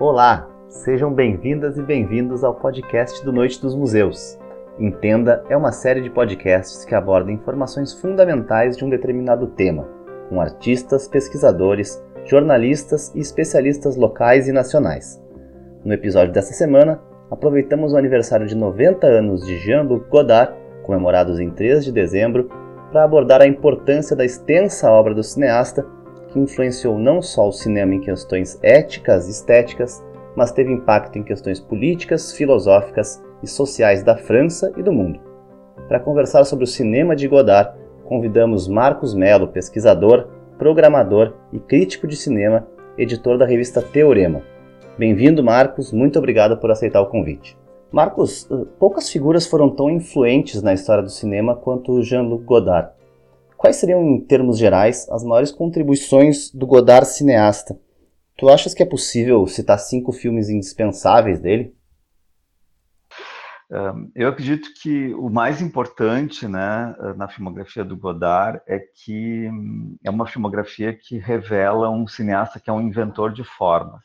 Olá, sejam bem-vindas e bem-vindos ao podcast do Noite dos Museus. Entenda é uma série de podcasts que abordam informações fundamentais de um determinado tema, com artistas, pesquisadores, jornalistas e especialistas locais e nacionais. No episódio dessa semana, aproveitamos o aniversário de 90 anos de Jean-Luc Godard, comemorados em 3 de dezembro, para abordar a importância da extensa obra do cineasta que influenciou não só o cinema em questões éticas e estéticas, mas teve impacto em questões políticas, filosóficas e sociais da França e do mundo. Para conversar sobre o cinema de Godard, convidamos Marcos Melo, pesquisador, programador e crítico de cinema, editor da revista Teorema. Bem-vindo, Marcos, muito obrigado por aceitar o convite. Marcos, eh, poucas figuras foram tão influentes na história do cinema quanto Jean-Luc Godard. Quais seriam, em termos gerais, as maiores contribuições do Godard cineasta? Tu achas que é possível citar cinco filmes indispensáveis dele? Eu acredito que o mais importante né, na filmografia do Godard é que é uma filmografia que revela um cineasta que é um inventor de formas,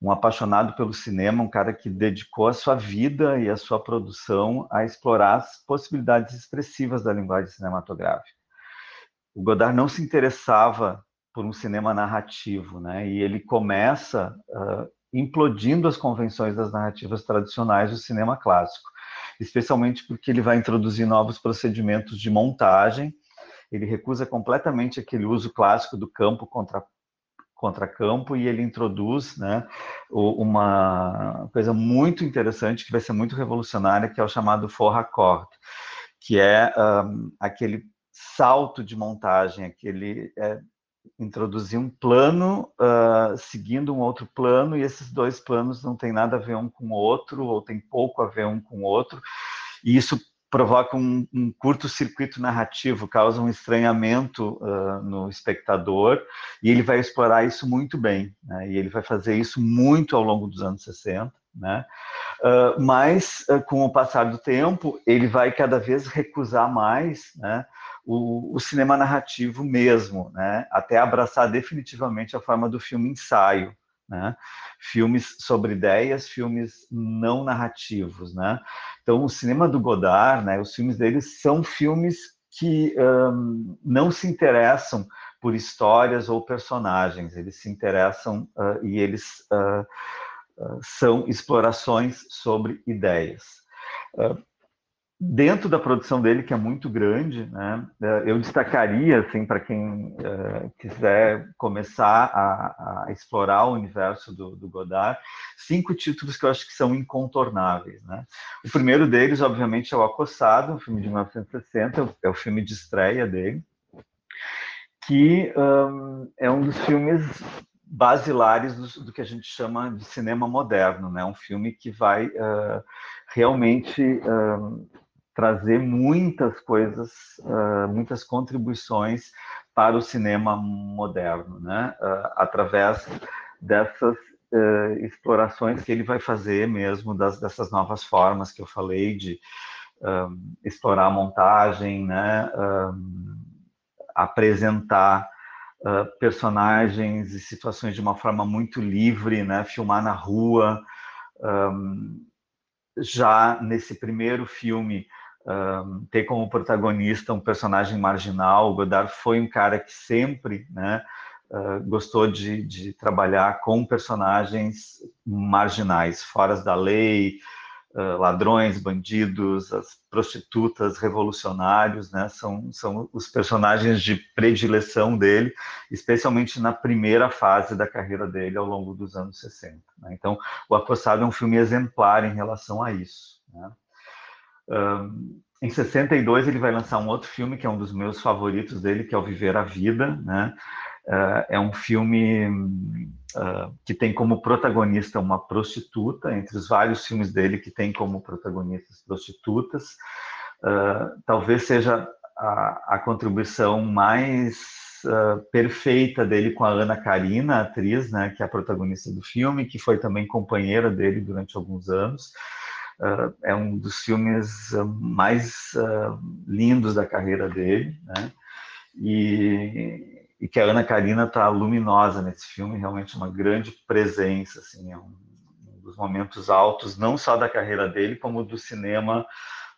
um apaixonado pelo cinema, um cara que dedicou a sua vida e a sua produção a explorar as possibilidades expressivas da linguagem cinematográfica o Godard não se interessava por um cinema narrativo, né? E ele começa uh, implodindo as convenções das narrativas tradicionais do cinema clássico, especialmente porque ele vai introduzir novos procedimentos de montagem. Ele recusa completamente aquele uso clássico do campo contra contra campo e ele introduz né, uma coisa muito interessante que vai ser muito revolucionária que é o chamado forraccord, que é um, aquele salto de montagem, aquele é, introduzir um plano uh, seguindo um outro plano e esses dois planos não têm nada a ver um com o outro ou tem pouco a ver um com o outro e isso provoca um, um curto-circuito narrativo, causa um estranhamento uh, no espectador e ele vai explorar isso muito bem né? e ele vai fazer isso muito ao longo dos anos 60 né? Uh, mas uh, com o passar do tempo ele vai cada vez recusar mais né? o, o, cinema narrativo mesmo, né? até abraçar definitivamente a forma do filme ensaio, né? filmes sobre ideias, filmes não narrativos. Né? Então, o cinema do Godard, né? os filmes dele são filmes que um, não se interessam por histórias ou personagens, eles se interessam uh, e eles são explorações sobre ideias dentro da produção dele, que é muito grande, né, é, eu destacaria, assim, para quem uh, quiser começar a, a, explorar o universo do, do, Godard, cinco títulos que eu acho que são incontornáveis. Né? O primeiro deles, obviamente, é O Acossado, um filme de 1960, é o filme de estreia dele, que um, é um dos filmes basilares do, do, que a gente chama de cinema moderno, né? Um filme que vai uh, realmente uh, trazer muitas coisas, uh, muitas contribuições para o cinema moderno, né? Através dessas explorações que ele vai fazer mesmo das, dessas novas formas que eu falei de explorar a montagem, né? apresentar personagens e situações de uma forma muito livre, né? Filmar na rua. Um, já nesse primeiro filme um, ter como protagonista um personagem marginal. O Godard foi um cara que sempre né, uh, gostou de, de, trabalhar com personagens marginais, fora da lei, uh, ladrões, bandidos, as prostitutas, revolucionários, né, são, são os personagens de predileção dele, especialmente na primeira fase da carreira dele ao longo dos anos 60. Né? Então, O Acossado é um filme exemplar em relação a isso. Né? Um, em 62 ele vai lançar um outro filme que é um dos meus favoritos dele, que é o Viver a Vida, né? Uh, é um filme uh, que tem como protagonista uma prostituta, entre os vários filmes dele que tem como protagonistas prostitutas. Uh, talvez seja a, a contribuição mais perfeita dele com a Ana Karina, a atriz, né, que é a protagonista do filme, que foi também companheira dele durante alguns anos. É um dos filmes mais lindos da carreira dele, né? E, e que a Ana Karina está luminosa nesse filme, realmente uma grande presença, assim, é um, um, dos momentos altos, não só da carreira dele, como do cinema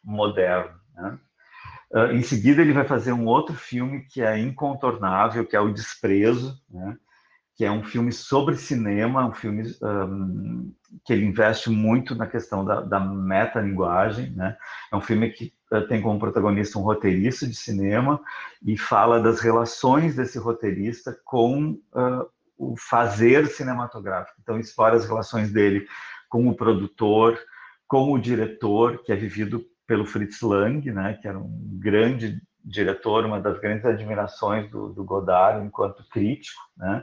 moderno. Né? Uh, em seguida, ele vai fazer um outro filme que é incontornável, que é O Desprezo, né? que é um filme sobre cinema, um filme um, que ele investe muito na questão da, da metalinguagem, né? É um filme que tem como protagonista um roteirista de cinema e fala das relações desse roteirista com uh, o fazer cinematográfico. Então, explora as relações dele com o produtor, com o diretor, que é vivido pelo Fritz Lang, né? Que era um grande diretor, uma das grandes admirações do, do Godard enquanto crítico, né?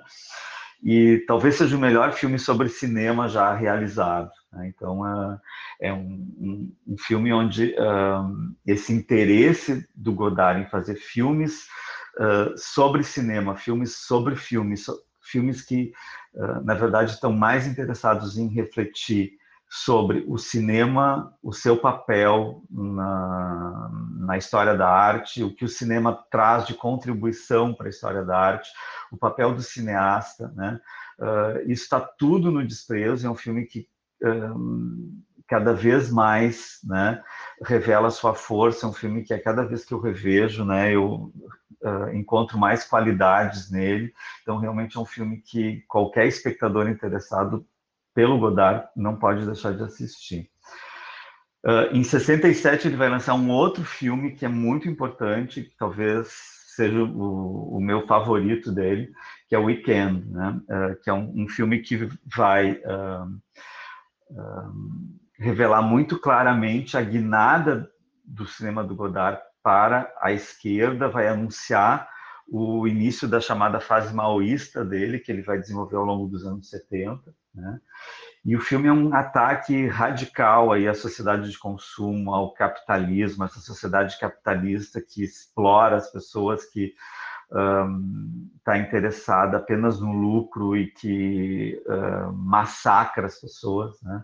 E talvez seja o melhor filme sobre cinema já realizado. Né? Então, uh, é um, um, um, filme onde uh, esse interesse do Godard em fazer filmes uh, sobre cinema, filmes sobre filmes, so, filmes que, na verdade, estão mais interessados em refletir sobre o cinema, o seu papel na, na história da arte, o que o cinema traz de contribuição para a história da arte, o papel do cineasta, né? Uh, isso está tudo no desprezo. É um filme que um, cada vez mais, né, revela sua força. É um filme que a cada vez que eu revejo, né, eu uh, encontro mais qualidades nele. Então, realmente é um filme que qualquer espectador interessado pelo Godard, não pode deixar de assistir. Uh, em 67 ele vai lançar um outro filme que é muito importante, que talvez seja o, o meu favorito dele, que é Weekend, né? Uh, que é um, um, filme que vai uh, revelar muito claramente a guinada do cinema do Godard para a esquerda, vai anunciar o início da chamada fase maoísta dele, que ele vai desenvolver ao longo dos anos 70. Né? E o filme é um ataque radical aí à sociedade de consumo, ao capitalismo, essa sociedade capitalista que explora as pessoas, que está um, interessada apenas no lucro e que uh, massacra as pessoas. Né?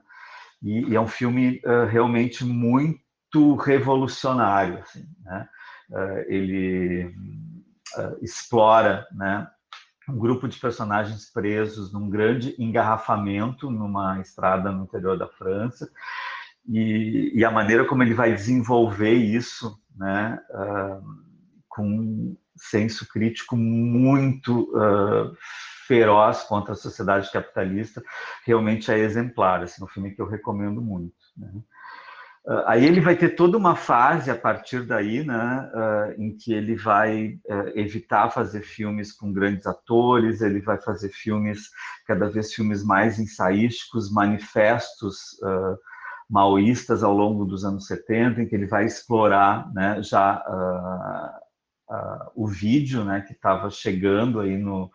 E, e, é um filme uh, realmente muito revolucionário. Assim, né? Uh, ele explora né, um grupo de personagens presos num grande engarrafamento numa estrada no interior da França e, e a maneira como ele vai desenvolver isso, né, com um senso crítico muito uh, feroz contra a sociedade capitalista, realmente é exemplar, assim, um filme que eu recomendo muito. Né? Uh, aí ele vai ter toda uma fase a partir daí, né, uh, em que ele vai evitar fazer filmes com grandes atores, ele vai fazer filmes, cada vez filmes mais ensaísticos, manifestos maoístas ao longo dos anos 70, em que ele vai explorar né, já o vídeo né, que estava chegando aí no,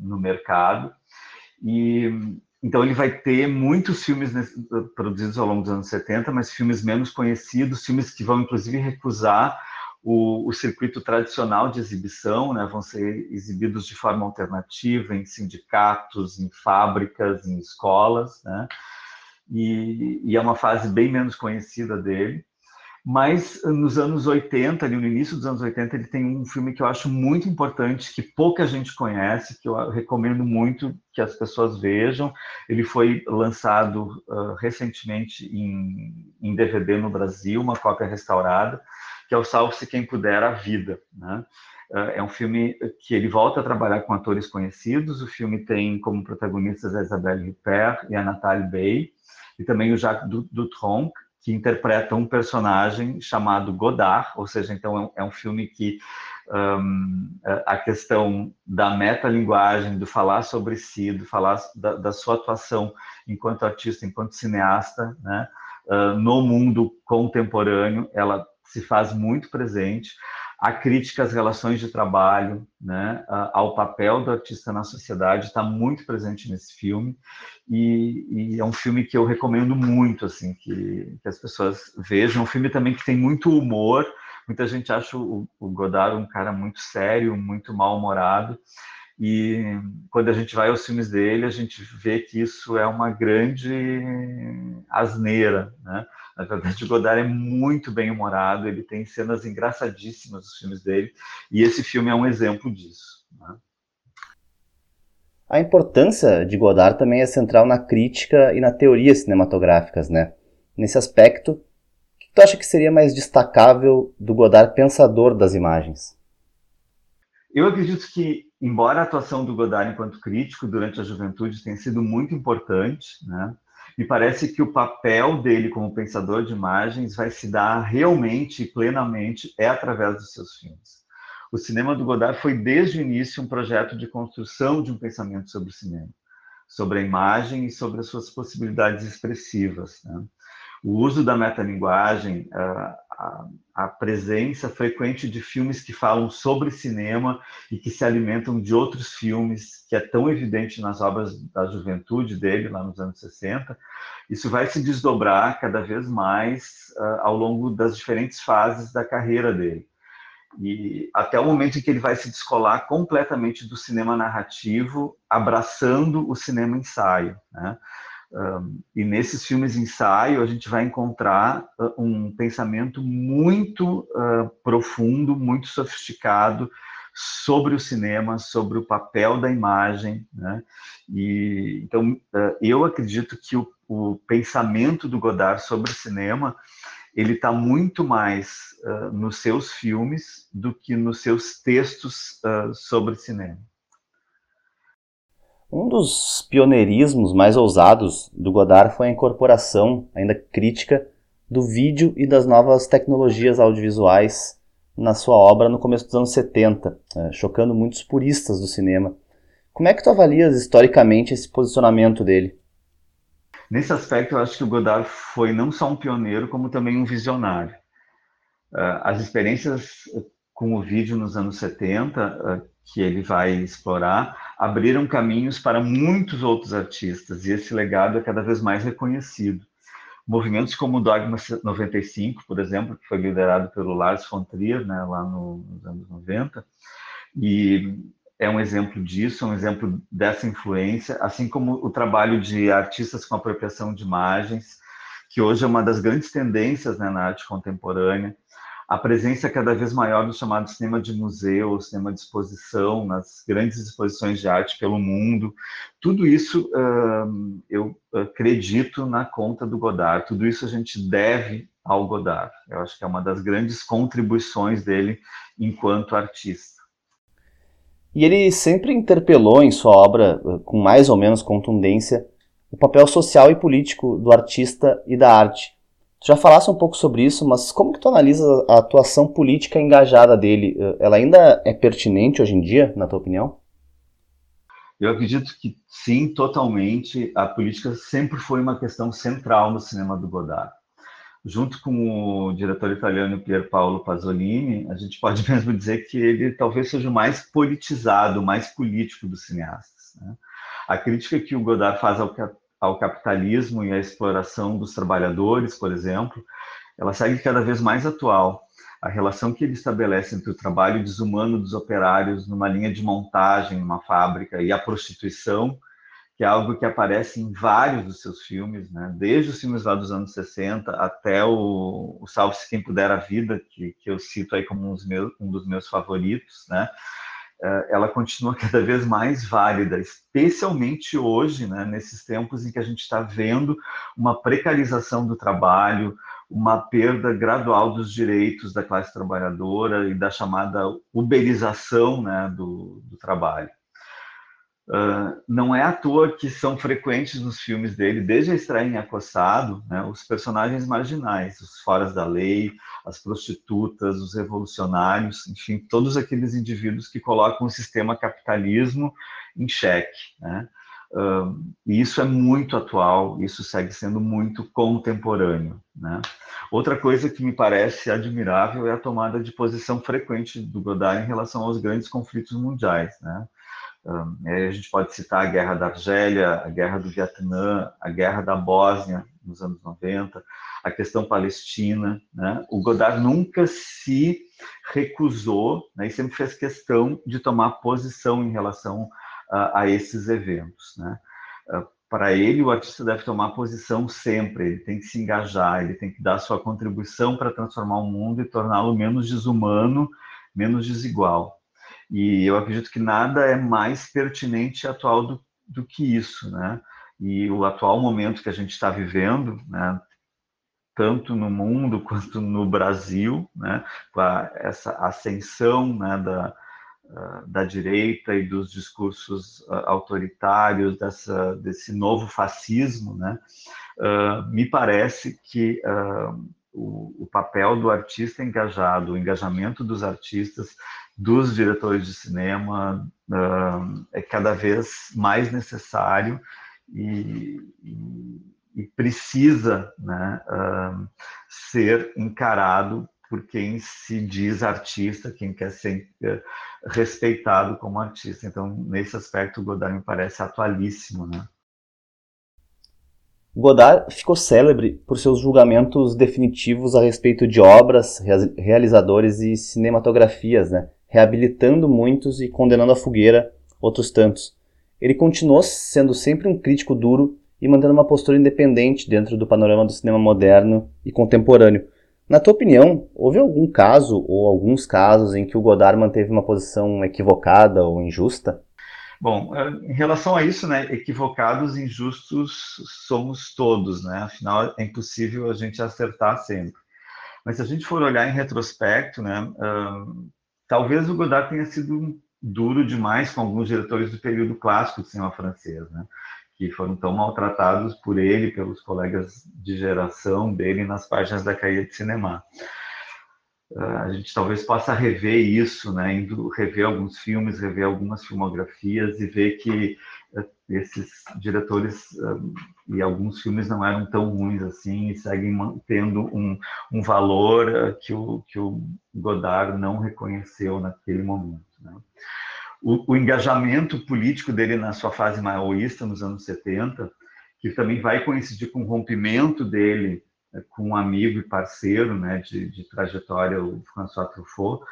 no mercado. E então ele vai ter muitos filmes produzidos ao longo dos anos 70, mas filmes menos conhecidos, filmes que vão inclusive recusar o, o, circuito tradicional de exibição, né? vão ser exibidos de forma alternativa em sindicatos, em fábricas, em escolas, né? e, e é uma fase bem menos conhecida dele. Mas nos anos 80, ali no início dos anos 80, ele tem um filme que eu acho muito importante, que pouca gente conhece, que eu recomendo muito que as pessoas vejam. Ele foi lançado uh, recentemente em, em, DVD no Brasil, uma cópia restaurada, que é o Salve-se Quem Puder a Vida. Né? Uh, é um filme que ele volta a trabalhar com atores conhecidos. O filme tem como protagonistas a Isabelle Huppert e a Nathalie Bay, e também o Jacques Dutronc, que interpreta um personagem chamado Godard, ou seja, então é um, é filme que um, a questão da metalinguagem, do falar sobre si, do falar da, da sua atuação enquanto artista, enquanto cineasta, né, uh, no mundo contemporâneo, ela se faz muito presente a crítica às relações de trabalho, né, ao papel do artista na sociedade está muito presente nesse filme e, e, é um filme que eu recomendo muito, assim, que, que, as pessoas vejam. É um filme também que tem muito humor. Muita gente acha o, o Godard um cara muito sério, muito mal-humorado. E quando a gente vai aos filmes dele, a gente vê que isso é uma grande asneira, né? Na verdade, o Godard é muito bem humorado, ele tem cenas engraçadíssimas nos filmes dele, e esse filme é um exemplo disso. Né? A importância de Godard também é central na crítica e na teoria cinematográficas, né? Nesse aspecto, o que tu acha que seria mais destacável do Godard pensador das imagens? Eu acredito que, embora a atuação do Godard enquanto crítico durante a juventude tenha sido muito importante, né? me parece que o papel dele como pensador de imagens vai se dar realmente e plenamente é através dos seus filmes. O cinema do Godard foi desde o início um projeto de construção de um pensamento sobre o cinema, sobre a imagem e sobre as suas possibilidades expressivas. Né? O uso da metalinguagem, a, presença frequente de filmes que falam sobre cinema e que se alimentam de outros filmes, que é tão evidente nas obras da juventude dele, lá nos anos 60, isso vai se desdobrar cada vez mais uh, ao longo das diferentes fases da carreira dele. E até o momento em que ele vai se descolar completamente do cinema narrativo, abraçando o cinema ensaio. Né? Um, e nesses filmes ensaio a gente vai encontrar uh, um pensamento muito uh, profundo, muito sofisticado sobre o cinema, sobre o papel da imagem, né? E então uh, eu acredito que o, o, pensamento do Godard sobre cinema ele está muito mais nos seus filmes do que nos seus textos sobre cinema. Um dos pioneirismos mais ousados do Godard foi a incorporação, ainda crítica, do vídeo e das novas tecnologias audiovisuais na sua obra no começo dos anos 70, é, chocando muitos puristas do cinema. Como é que tu avalias historicamente esse posicionamento dele? Nesse aspecto, eu acho que o Godard foi não só um pioneiro, como também um visionário. É, as experiências com o vídeo nos anos 70, que ele vai explorar, abriram caminhos para muitos outros artistas, e esse legado é cada vez mais reconhecido. Movimentos como o Dogma 95, por exemplo, que foi liderado pelo Lars von Trier, né, lá no, nos anos 90, e é um exemplo disso, é um exemplo dessa influência, assim como o trabalho de artistas com apropriação de imagens, que hoje é uma das grandes tendências né, na arte contemporânea, a presença cada vez maior do chamado cinema de museu, cinema de exposição, nas grandes exposições de arte pelo mundo. Tudo isso uh, eu acredito na conta do Godard, tudo isso a gente deve ao Godard. Eu acho que é uma das grandes contribuições dele enquanto artista. E ele sempre interpelou em sua obra, com mais ou menos contundência, o papel social e político do artista e da arte Tu já falasse um pouco sobre isso, mas como que tu analisa a atuação política engajada dele? Ela ainda é pertinente hoje em dia, na tua opinião? Eu acredito que sim, totalmente. A política sempre foi uma questão central no cinema do Godard. Junto com o diretor italiano Pier Paolo Pasolini, a gente pode mesmo dizer que ele talvez seja o mais politizado, o mais político dos cineastas. Né? A crítica que o Godard faz ao, ao capitalismo e à exploração dos trabalhadores, por exemplo, ela segue cada vez mais atual. A relação que ele estabelece entre o trabalho desumano dos operários numa linha de montagem, numa fábrica, e a prostituição, que é algo que aparece em vários dos seus filmes, né? desde os filmes lá dos anos 60 até o, o Salve-se Quem Puder a Vida, que, que eu cito aí como um dos meus, um dos meus favoritos, né? Eh, ela continua cada vez mais válida, especialmente hoje, né, nesses tempos em que a gente está vendo uma precarização do trabalho, uma perda gradual dos direitos da classe trabalhadora e da chamada uberização né, do, do trabalho. Uh, não é à toa que são frequentes nos filmes dele, desde a em Acossado, né, os personagens marginais, os foras da lei, as prostitutas, os revolucionários, enfim, todos aqueles indivíduos que colocam o sistema capitalismo em xeque. Né? Uh, e isso é muito atual, isso segue sendo muito contemporâneo. Né? Outra coisa que me parece admirável é a tomada de posição frequente do Godard em relação aos grandes conflitos mundiais. Né? A gente pode citar a Guerra da Argélia, a Guerra do Vietnã, a Guerra da Bósnia nos anos 90, a questão palestina. Né? O Godard nunca se recusou né, e sempre fez questão de tomar posição em relação a, a esses eventos. Né? Ah, para ele, o artista deve tomar posição sempre, ele tem que se engajar, ele tem que dar sua contribuição para transformar o mundo e torná-lo menos desumano, menos desigual. E eu acredito que nada é mais pertinente e atual do, do que isso, né? E o atual momento que a gente está vivendo, né, tanto no mundo quanto no Brasil, né, com a, essa ascensão né, da, da direita e dos discursos autoritários, dessa, desse novo fascismo, né, uh, me parece que uh, o, o, papel do artista engajado, o engajamento dos artistas, dos diretores de cinema, uh, é cada vez mais necessário e, e, e precisa né, uh, ser encarado por quem se diz artista, quem quer ser uh, respeitado como artista. Então, nesse aspecto, o Godard me parece atualíssimo. Né? Godard ficou célebre por seus julgamentos definitivos a respeito de obras, realizadores e cinematografias, né? reabilitando muitos e condenando à fogueira outros tantos ele continuou sendo sempre um crítico duro e mantendo uma postura independente dentro do panorama do cinema moderno e contemporâneo. Na tua opinião, houve algum caso ou alguns casos em que o Godard manteve uma posição equivocada ou injusta? Bom, eh, em relação a isso, né, equivocados, injustos somos todos, né? Afinal, é impossível a gente acertar sempre. Mas se a gente for olhar em retrospecto, né, talvez o Godard tenha sido duro demais com alguns diretores do período clássico do cinema francês, né? que foram tão maltratados por ele, pelos colegas de geração dele nas páginas da Caia de Cinema. A gente talvez possa rever isso, né? Indo rever alguns filmes, rever algumas filmografias e ver que eh, esses diretores um, e alguns filmes não eram tão ruins assim e seguem mantendo um, um valor uh, que, o, que o Godard não reconheceu naquele momento. Né? O, o, engajamento político dele na sua fase maoísta, nos anos 70, que também vai coincidir com o rompimento dele com um amigo e parceiro né, de, de trajetória, o François Truffaut,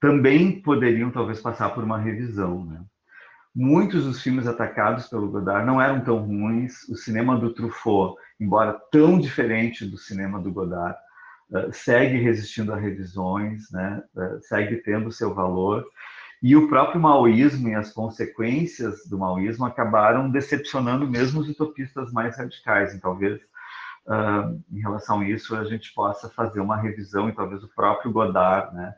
também poderiam talvez passar por uma revisão. Né? Muitos dos filmes atacados pelo Godard não eram tão ruins. O cinema do Truffaut, embora tão diferente do cinema do Godard, uh, segue resistindo a revisões, né? Uh, segue tendo seu valor. E o próprio maoísmo e as consequências do maoísmo acabaram decepcionando mesmo os utopistas mais radicais. E talvez, uh, em relação a isso, a gente possa fazer uma revisão, e talvez o próprio Godard né,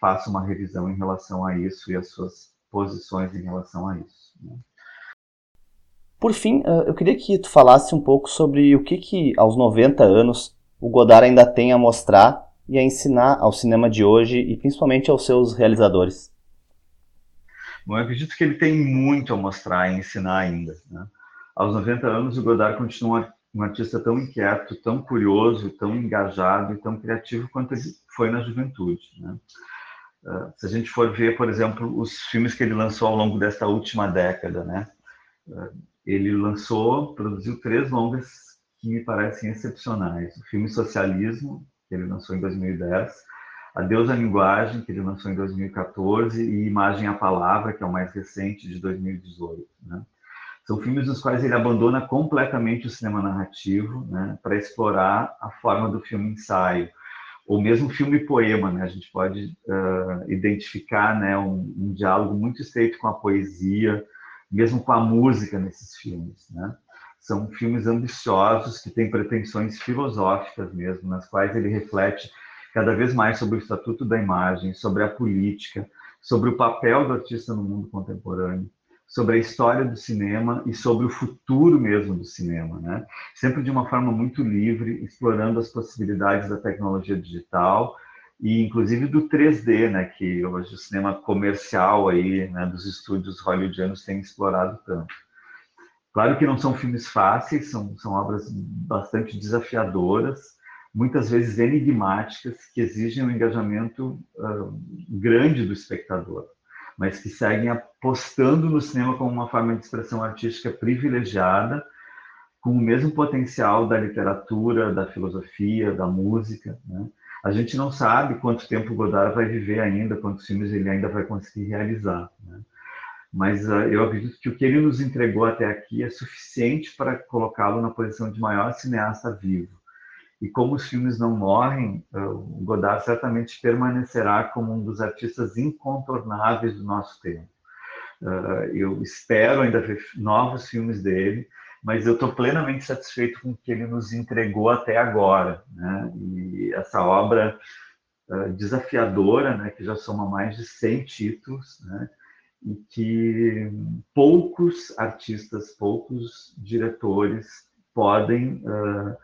faça uma revisão em relação a isso e as suas posições em relação a isso. Né? Por fim, eh, eu queria que tu falasse um pouco sobre o que, que aos 90 anos, o Godard ainda tem a mostrar e a ensinar ao cinema de hoje e principalmente aos seus realizadores. Bom, eu acredito que ele tem muito a mostrar e ensinar ainda. Né? Aos 90 anos, o Godard continua um artista tão inquieto, tão curioso, tão engajado e tão criativo quanto ele foi na juventude. Né? Uh, se a gente for ver, por exemplo, os filmes que ele lançou ao longo desta última década, né? Uh, ele lançou, produziu três longas que me parecem excepcionais. O filme Socialismo, que ele lançou em 2010, Adeus à Linguagem, que ele lançou em 2014, e Imagem à Palavra, que é o mais recente, de 2018. Né? São filmes nos quais ele abandona completamente o cinema narrativo né, para explorar a forma do filme ensaio, ou mesmo filme poema, né? A gente pode uh, identificar, né, um, um, diálogo muito estreito com a poesia, mesmo com a música nesses filmes, né? São filmes ambiciosos que têm pretensões filosóficas mesmo, nas quais ele reflete cada vez mais sobre o estatuto da imagem, sobre a política, sobre o papel do artista no mundo contemporâneo sobre a história do cinema e sobre o futuro mesmo do cinema, né? Sempre de uma forma muito livre, explorando as possibilidades da tecnologia digital e inclusive do 3D, né? Que hoje o cinema comercial aí, né? Dos estúdios hollywoodianos tem explorado tanto. Claro que não são filmes fáceis, são, são obras bastante desafiadoras, muitas vezes enigmáticas, que exigem um engajamento uh, grande do espectador mas que seguem apostando no cinema como uma forma de expressão artística privilegiada, com o mesmo potencial da literatura, da filosofia, da música. Né? A gente não sabe quanto tempo Godard vai viver ainda, quantos filmes ele ainda vai conseguir realizar. Né? Mas uh, eu acredito que o que ele nos entregou até aqui é suficiente para colocá-lo na posição de maior cineasta vivo. E como os filmes não morrem, uh, o Godard certamente permanecerá como um dos artistas incontornáveis do nosso tempo. Uh, eu espero ainda ver novos filmes dele, mas eu estou plenamente satisfeito com o que ele nos entregou até agora. Né? E essa obra uh, desafiadora, né, que já soma mais de 100 títulos, né, e que poucos artistas, poucos diretores podem uh,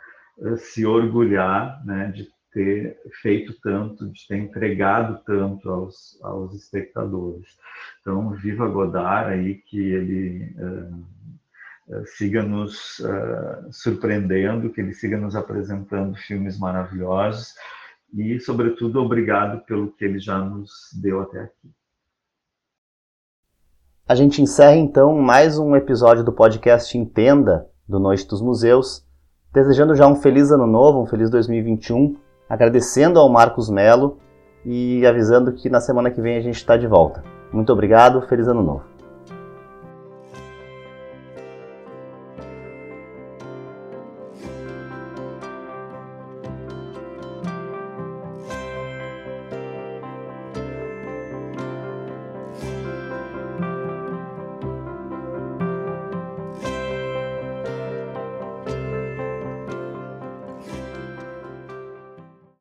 se orgulhar né, de ter feito tanto, de ter entregado tanto aos, aos espectadores. Então, viva Godard aí, que ele uh, siga nos uh, surpreendendo, que ele siga nos apresentando filmes maravilhosos e, sobretudo, obrigado pelo que ele já nos deu até aqui. A gente encerra então mais um episódio do podcast Entenda do Noite dos Museus, desejando já um feliz ano novo, um feliz 2021 agradecendo ao Marcos Melo e avisando que na semana que vem a gente está de volta. Muito obrigado, feliz ano novo.